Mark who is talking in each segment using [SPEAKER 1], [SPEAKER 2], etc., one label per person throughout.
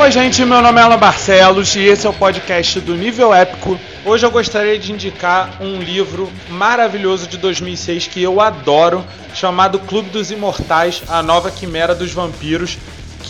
[SPEAKER 1] Oi, gente, meu nome é Alan Barcelos e esse é o podcast do Nível Épico. Hoje eu gostaria de indicar um livro maravilhoso de 2006 que eu adoro, chamado Clube dos Imortais A Nova Quimera dos Vampiros,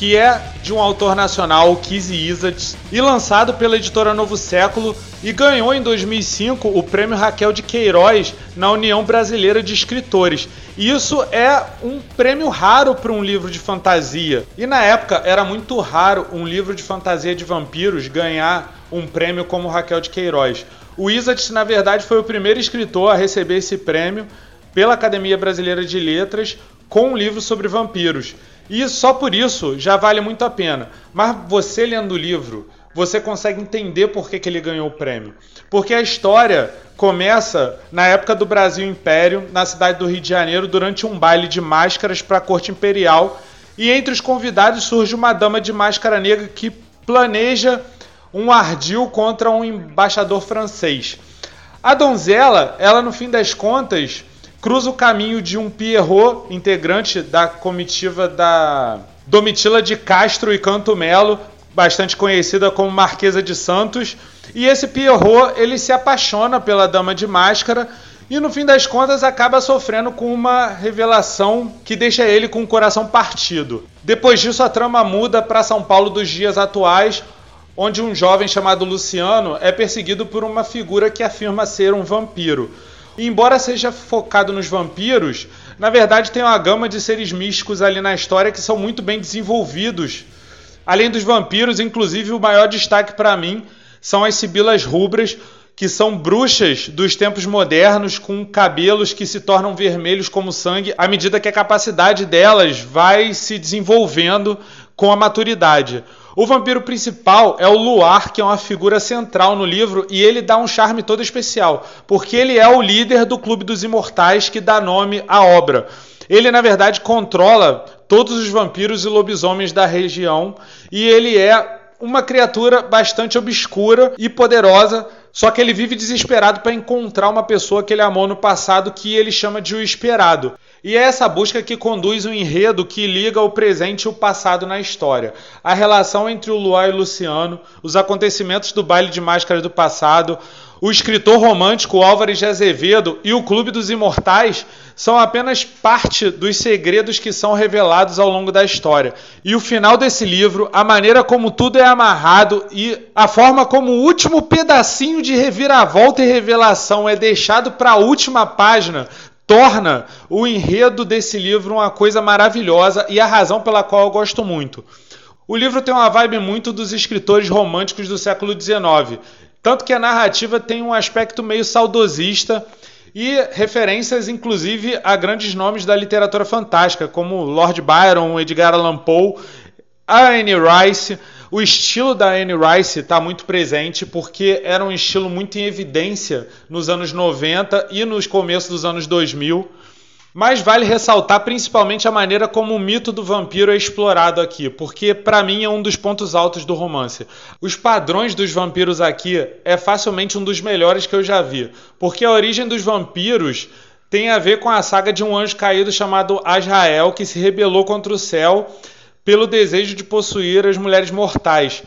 [SPEAKER 1] que é de um autor nacional, Kizzy Isaacs, e lançado pela editora Novo Século e ganhou em 2005 o prêmio Raquel de Queiroz na União Brasileira de Escritores. Isso é um prêmio raro para um livro de fantasia. E na época era muito raro um livro de fantasia de vampiros ganhar um prêmio como Raquel de Queiroz. O Isaacs, na verdade, foi o primeiro escritor a receber esse prêmio pela Academia Brasileira de Letras com um livro sobre vampiros. E só por isso já vale muito a pena. Mas você lendo o livro, você consegue entender por que, que ele ganhou o prêmio. Porque a história começa na época do Brasil Império, na cidade do Rio de Janeiro, durante um baile de máscaras para a corte imperial. E entre os convidados surge uma dama de máscara negra que planeja um ardil contra um embaixador francês. A donzela, ela no fim das contas, cruza o caminho de um Pierrot, integrante da comitiva da Domitila de Castro e Canto Melo, bastante conhecida como Marquesa de Santos. E esse Pierrot, ele se apaixona pela Dama de Máscara e no fim das contas acaba sofrendo com uma revelação que deixa ele com o coração partido. Depois disso a trama muda para São Paulo dos dias atuais, onde um jovem chamado Luciano é perseguido por uma figura que afirma ser um vampiro. E embora seja focado nos vampiros, na verdade tem uma gama de seres místicos ali na história que são muito bem desenvolvidos. Além dos vampiros, inclusive o maior destaque para mim são as sibilas rubras, que são bruxas dos tempos modernos com cabelos que se tornam vermelhos como sangue à medida que a capacidade delas vai se desenvolvendo com a maturidade. O vampiro principal é o Luar, que é uma figura central no livro, e ele dá um charme todo especial, porque ele é o líder do Clube dos Imortais que dá nome à obra. Ele, na verdade, controla todos os vampiros e lobisomens da região, e ele é uma criatura bastante obscura e poderosa, só que ele vive desesperado para encontrar uma pessoa que ele amou no passado que ele chama de o esperado. E é essa busca que conduz o um enredo que liga o presente e o passado na história. A relação entre o Luar e o Luciano, os acontecimentos do baile de máscaras do passado, o escritor romântico Álvares de Azevedo e o Clube dos Imortais são apenas parte dos segredos que são revelados ao longo da história. E o final desse livro, a maneira como tudo é amarrado e a forma como o último pedacinho de reviravolta e revelação é deixado para a última página torna o enredo desse livro uma coisa maravilhosa e a razão pela qual eu gosto muito. O livro tem uma vibe muito dos escritores românticos do século XIX, tanto que a narrativa tem um aspecto meio saudosista e referências, inclusive, a grandes nomes da literatura fantástica, como Lord Byron, Edgar Allan Poe, Anne Rice. O estilo da Anne Rice está muito presente porque era um estilo muito em evidência nos anos 90 e nos começos dos anos 2000. Mas vale ressaltar principalmente a maneira como o mito do vampiro é explorado aqui, porque para mim é um dos pontos altos do romance. Os padrões dos vampiros aqui é facilmente um dos melhores que eu já vi, porque a origem dos vampiros tem a ver com a saga de um anjo caído chamado Azrael que se rebelou contra o céu pelo desejo de possuir as mulheres mortais.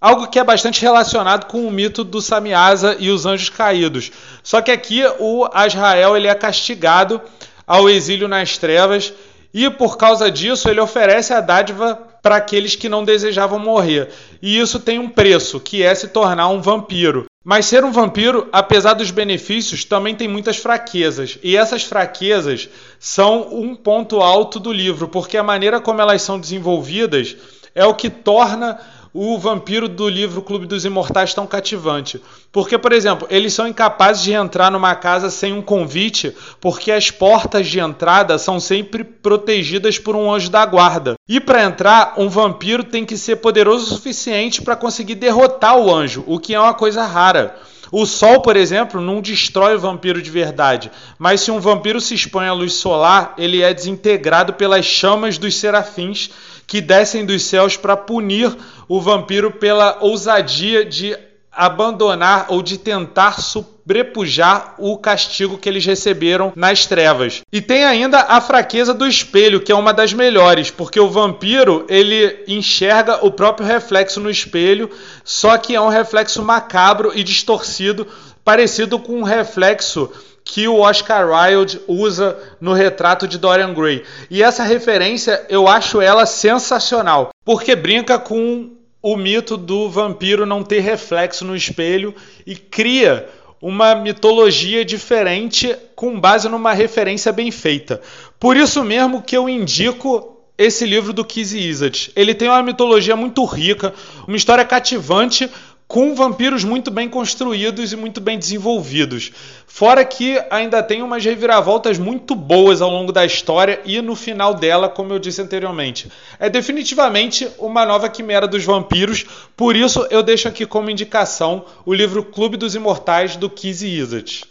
[SPEAKER 1] Algo que é bastante relacionado com o mito do Samiasa e os anjos caídos. Só que aqui o Azrael ele é castigado ao exílio nas trevas e por causa disso ele oferece a dádiva para aqueles que não desejavam morrer. E isso tem um preço, que é se tornar um vampiro. Mas ser um vampiro, apesar dos benefícios, também tem muitas fraquezas. E essas fraquezas são um ponto alto do livro, porque a maneira como elas são desenvolvidas é o que torna o vampiro do livro Clube dos Imortais tão cativante. Porque, por exemplo, eles são incapazes de entrar numa casa sem um convite, porque as portas de entrada são sempre protegidas por um anjo da guarda. E para entrar, um vampiro tem que ser poderoso o suficiente para conseguir derrotar o anjo, o que é uma coisa rara. O sol, por exemplo, não destrói o vampiro de verdade, mas se um vampiro se expõe à luz solar, ele é desintegrado pelas chamas dos serafins que descem dos céus para punir o vampiro pela ousadia de abandonar ou de tentar sobrepujar o castigo que eles receberam nas trevas. E tem ainda a fraqueza do espelho, que é uma das melhores, porque o vampiro ele enxerga o próprio reflexo no espelho, só que é um reflexo macabro e distorcido, parecido com um reflexo que o Oscar Wilde usa no retrato de Dorian Gray. E essa referência eu acho ela sensacional, porque brinca com o mito do vampiro não ter reflexo no espelho e cria uma mitologia diferente com base numa referência bem feita. Por isso mesmo que eu indico esse livro do Kizzy Isaac. Ele tem uma mitologia muito rica, uma história cativante com vampiros muito bem construídos e muito bem desenvolvidos. Fora que ainda tem umas reviravoltas muito boas ao longo da história e no final dela, como eu disse anteriormente. É definitivamente uma nova quimera dos vampiros, por isso eu deixo aqui como indicação o livro Clube dos Imortais do Kizzy Isaac.